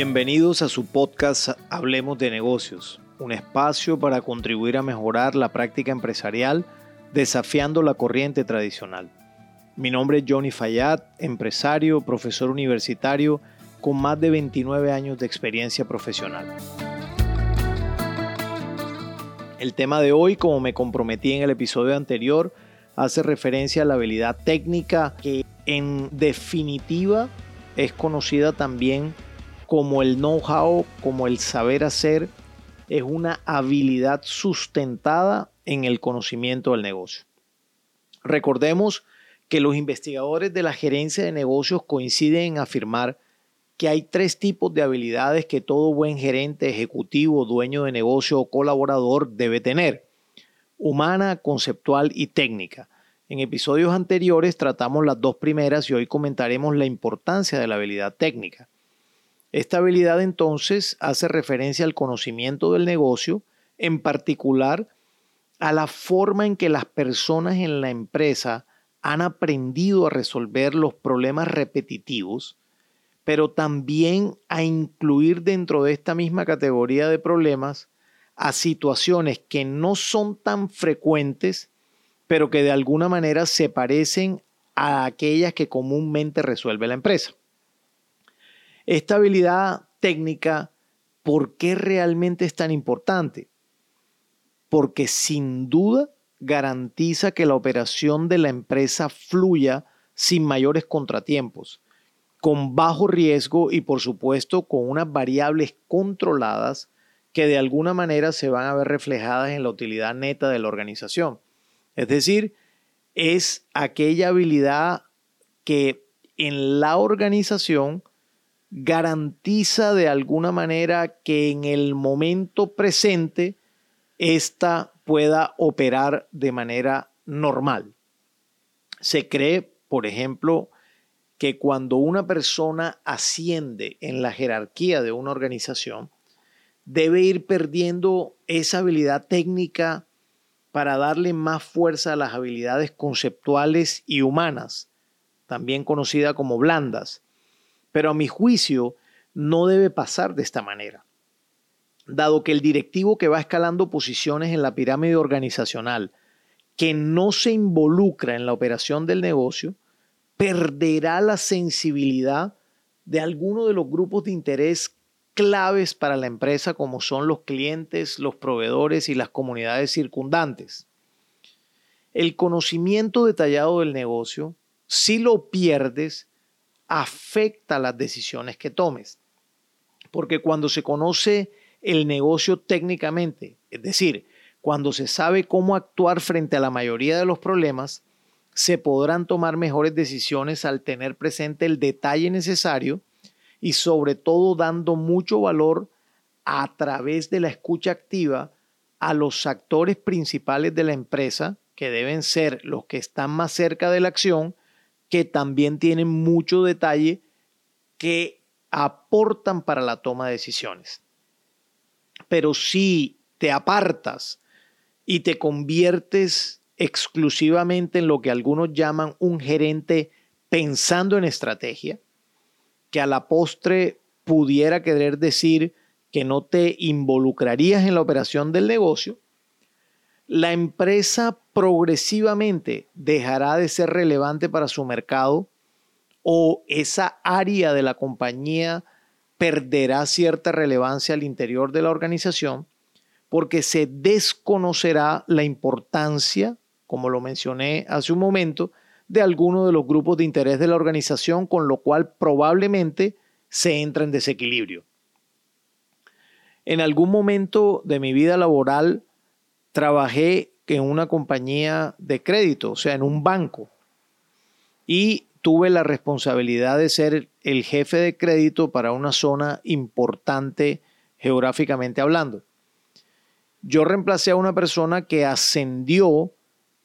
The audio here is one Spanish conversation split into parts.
Bienvenidos a su podcast Hablemos de negocios, un espacio para contribuir a mejorar la práctica empresarial desafiando la corriente tradicional. Mi nombre es Johnny Fayad, empresario, profesor universitario con más de 29 años de experiencia profesional. El tema de hoy, como me comprometí en el episodio anterior, hace referencia a la habilidad técnica que en definitiva es conocida también como el know-how, como el saber hacer, es una habilidad sustentada en el conocimiento del negocio. Recordemos que los investigadores de la gerencia de negocios coinciden en afirmar que hay tres tipos de habilidades que todo buen gerente, ejecutivo, dueño de negocio o colaborador debe tener. Humana, conceptual y técnica. En episodios anteriores tratamos las dos primeras y hoy comentaremos la importancia de la habilidad técnica. Esta habilidad entonces hace referencia al conocimiento del negocio, en particular a la forma en que las personas en la empresa han aprendido a resolver los problemas repetitivos, pero también a incluir dentro de esta misma categoría de problemas a situaciones que no son tan frecuentes, pero que de alguna manera se parecen a aquellas que comúnmente resuelve la empresa. Esta habilidad técnica, ¿por qué realmente es tan importante? Porque sin duda garantiza que la operación de la empresa fluya sin mayores contratiempos, con bajo riesgo y por supuesto con unas variables controladas que de alguna manera se van a ver reflejadas en la utilidad neta de la organización. Es decir, es aquella habilidad que en la organización garantiza de alguna manera que en el momento presente ésta pueda operar de manera normal. Se cree, por ejemplo, que cuando una persona asciende en la jerarquía de una organización, debe ir perdiendo esa habilidad técnica para darle más fuerza a las habilidades conceptuales y humanas, también conocida como blandas, pero a mi juicio no debe pasar de esta manera, dado que el directivo que va escalando posiciones en la pirámide organizacional, que no se involucra en la operación del negocio, perderá la sensibilidad de alguno de los grupos de interés claves para la empresa como son los clientes, los proveedores y las comunidades circundantes. El conocimiento detallado del negocio, si lo pierdes, afecta las decisiones que tomes. Porque cuando se conoce el negocio técnicamente, es decir, cuando se sabe cómo actuar frente a la mayoría de los problemas, se podrán tomar mejores decisiones al tener presente el detalle necesario y sobre todo dando mucho valor a través de la escucha activa a los actores principales de la empresa, que deben ser los que están más cerca de la acción, que también tienen mucho detalle que aportan para la toma de decisiones. Pero si te apartas y te conviertes exclusivamente en lo que algunos llaman un gerente pensando en estrategia, que a la postre pudiera querer decir que no te involucrarías en la operación del negocio, la empresa progresivamente dejará de ser relevante para su mercado o esa área de la compañía perderá cierta relevancia al interior de la organización porque se desconocerá la importancia, como lo mencioné hace un momento, de alguno de los grupos de interés de la organización, con lo cual probablemente se entra en desequilibrio. En algún momento de mi vida laboral trabajé en una compañía de crédito, o sea, en un banco. Y tuve la responsabilidad de ser el jefe de crédito para una zona importante geográficamente hablando. Yo reemplacé a una persona que ascendió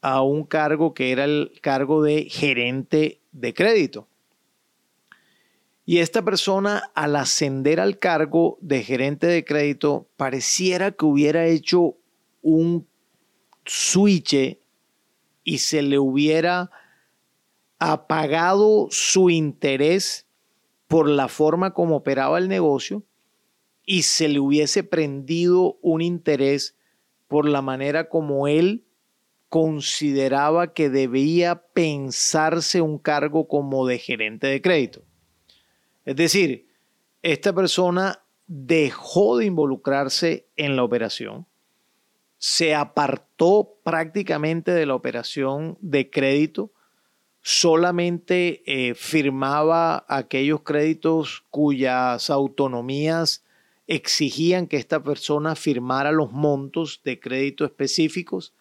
a un cargo que era el cargo de gerente de crédito. Y esta persona, al ascender al cargo de gerente de crédito, pareciera que hubiera hecho un switch y se le hubiera apagado su interés por la forma como operaba el negocio y se le hubiese prendido un interés por la manera como él consideraba que debía pensarse un cargo como de gerente de crédito. Es decir, esta persona dejó de involucrarse en la operación, se apartó prácticamente de la operación de crédito, solamente eh, firmaba aquellos créditos cuyas autonomías exigían que esta persona firmara los montos de crédito específicos,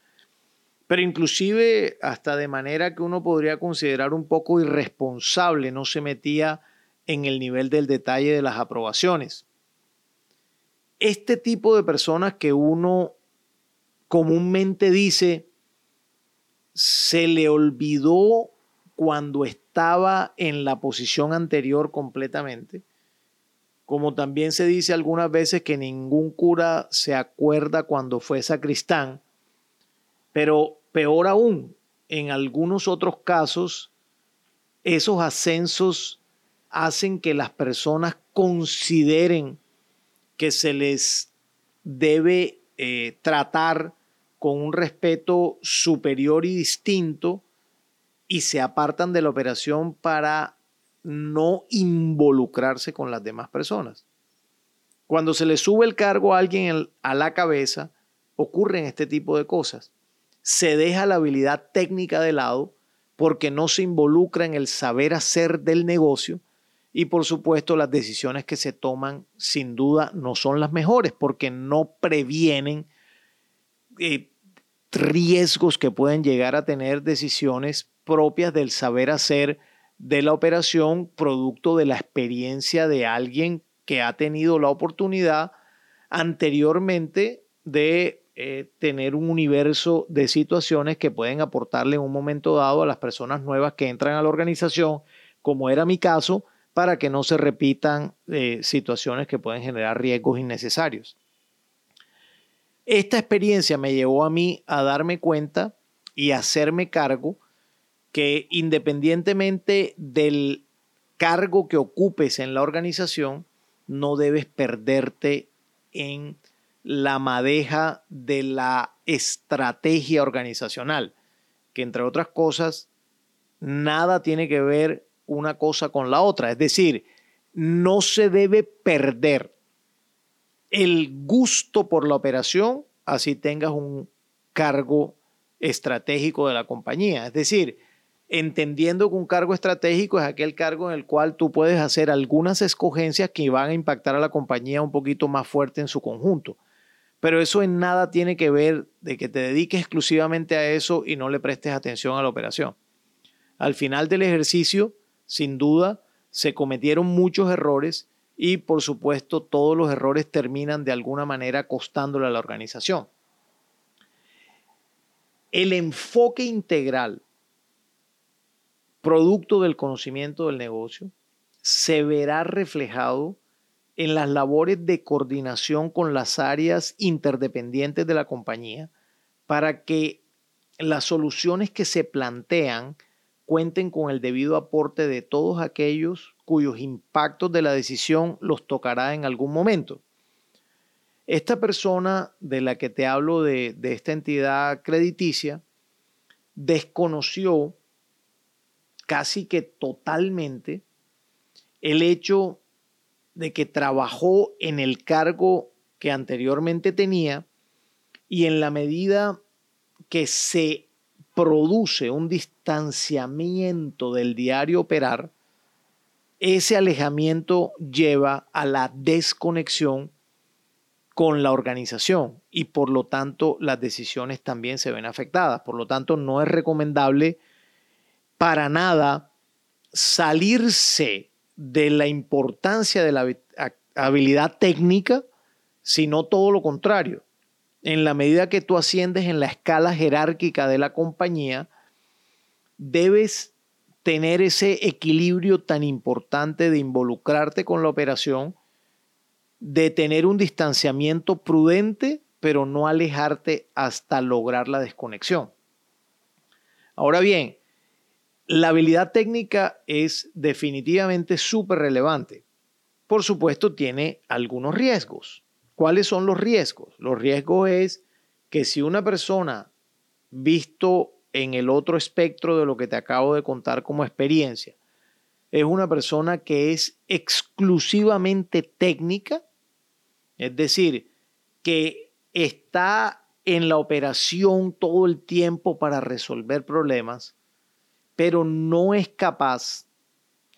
pero inclusive hasta de manera que uno podría considerar un poco irresponsable, no se metía en el nivel del detalle de las aprobaciones. Este tipo de personas que uno comúnmente dice se le olvidó cuando estaba en la posición anterior completamente, como también se dice algunas veces que ningún cura se acuerda cuando fue sacristán, pero peor aún, en algunos otros casos, esos ascensos hacen que las personas consideren que se les debe eh, tratar con un respeto superior y distinto y se apartan de la operación para no involucrarse con las demás personas. Cuando se le sube el cargo a alguien a la cabeza, ocurren este tipo de cosas. Se deja la habilidad técnica de lado porque no se involucra en el saber hacer del negocio y por supuesto las decisiones que se toman sin duda no son las mejores porque no previenen eh, riesgos que pueden llegar a tener decisiones propias del saber hacer de la operación, producto de la experiencia de alguien que ha tenido la oportunidad anteriormente de eh, tener un universo de situaciones que pueden aportarle en un momento dado a las personas nuevas que entran a la organización, como era mi caso, para que no se repitan eh, situaciones que pueden generar riesgos innecesarios. Esta experiencia me llevó a mí a darme cuenta y hacerme cargo que independientemente del cargo que ocupes en la organización, no debes perderte en la madeja de la estrategia organizacional, que entre otras cosas, nada tiene que ver una cosa con la otra. Es decir, no se debe perder el gusto por la operación así tengas un cargo estratégico de la compañía. Es decir, entendiendo que un cargo estratégico es aquel cargo en el cual tú puedes hacer algunas escogencias que van a impactar a la compañía un poquito más fuerte en su conjunto. Pero eso en nada tiene que ver de que te dediques exclusivamente a eso y no le prestes atención a la operación. Al final del ejercicio, sin duda, se cometieron muchos errores y por supuesto todos los errores terminan de alguna manera costándole a la organización. El enfoque integral, producto del conocimiento del negocio, se verá reflejado en las labores de coordinación con las áreas interdependientes de la compañía para que las soluciones que se plantean cuenten con el debido aporte de todos aquellos cuyos impactos de la decisión los tocará en algún momento. Esta persona de la que te hablo de, de esta entidad crediticia desconoció casi que totalmente el hecho de que trabajó en el cargo que anteriormente tenía y en la medida que se produce un distanciamiento del diario operar, ese alejamiento lleva a la desconexión con la organización y por lo tanto las decisiones también se ven afectadas. Por lo tanto, no es recomendable para nada salirse de la importancia de la habilidad técnica, sino todo lo contrario en la medida que tú asciendes en la escala jerárquica de la compañía, debes tener ese equilibrio tan importante de involucrarte con la operación, de tener un distanciamiento prudente, pero no alejarte hasta lograr la desconexión. Ahora bien, La habilidad técnica es definitivamente súper relevante. Por supuesto, tiene algunos riesgos. ¿Cuáles son los riesgos? Los riesgos es que si una persona, visto en el otro espectro de lo que te acabo de contar como experiencia, es una persona que es exclusivamente técnica, es decir, que está en la operación todo el tiempo para resolver problemas, pero no es capaz,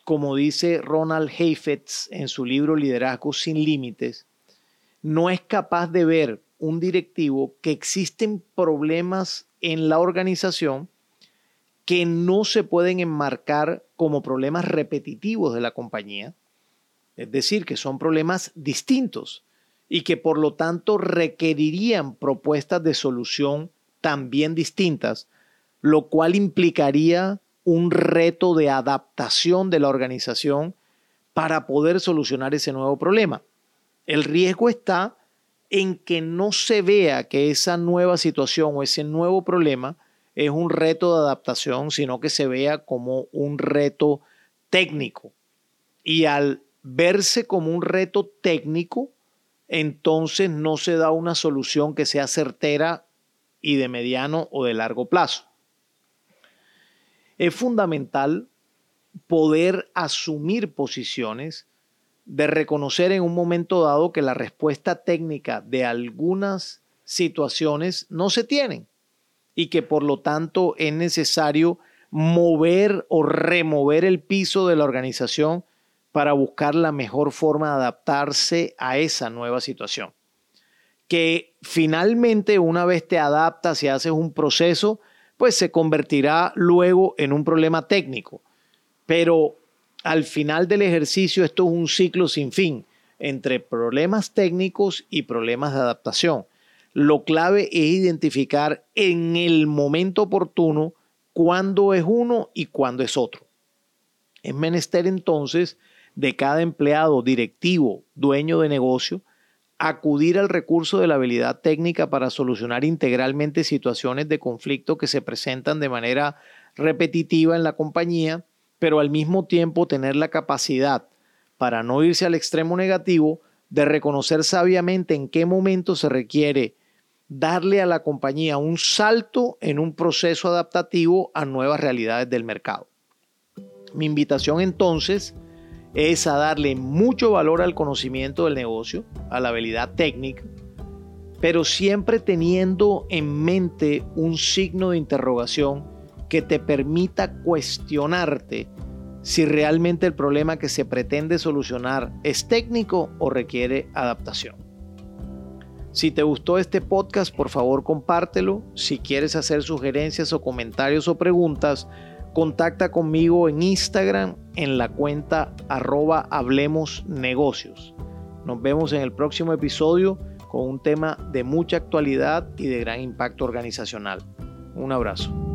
como dice Ronald Heifetz en su libro Liderazgo sin Límites, no es capaz de ver un directivo que existen problemas en la organización que no se pueden enmarcar como problemas repetitivos de la compañía, es decir, que son problemas distintos y que por lo tanto requerirían propuestas de solución también distintas, lo cual implicaría un reto de adaptación de la organización para poder solucionar ese nuevo problema. El riesgo está en que no se vea que esa nueva situación o ese nuevo problema es un reto de adaptación, sino que se vea como un reto técnico. Y al verse como un reto técnico, entonces no se da una solución que sea certera y de mediano o de largo plazo. Es fundamental poder asumir posiciones de reconocer en un momento dado que la respuesta técnica de algunas situaciones no se tienen y que por lo tanto es necesario mover o remover el piso de la organización para buscar la mejor forma de adaptarse a esa nueva situación. Que finalmente una vez te adaptas y haces un proceso, pues se convertirá luego en un problema técnico. Pero al final del ejercicio esto es un ciclo sin fin entre problemas técnicos y problemas de adaptación. Lo clave es identificar en el momento oportuno cuándo es uno y cuándo es otro. Es menester entonces de cada empleado, directivo, dueño de negocio, acudir al recurso de la habilidad técnica para solucionar integralmente situaciones de conflicto que se presentan de manera repetitiva en la compañía, pero al mismo tiempo tener la capacidad, para no irse al extremo negativo, de reconocer sabiamente en qué momento se requiere darle a la compañía un salto en un proceso adaptativo a nuevas realidades del mercado. Mi invitación entonces es a darle mucho valor al conocimiento del negocio, a la habilidad técnica, pero siempre teniendo en mente un signo de interrogación que te permita cuestionarte si realmente el problema que se pretende solucionar es técnico o requiere adaptación. Si te gustó este podcast, por favor compártelo. Si quieres hacer sugerencias o comentarios o preguntas, contacta conmigo en Instagram en la cuenta arroba Hablemos Negocios. Nos vemos en el próximo episodio con un tema de mucha actualidad y de gran impacto organizacional. Un abrazo.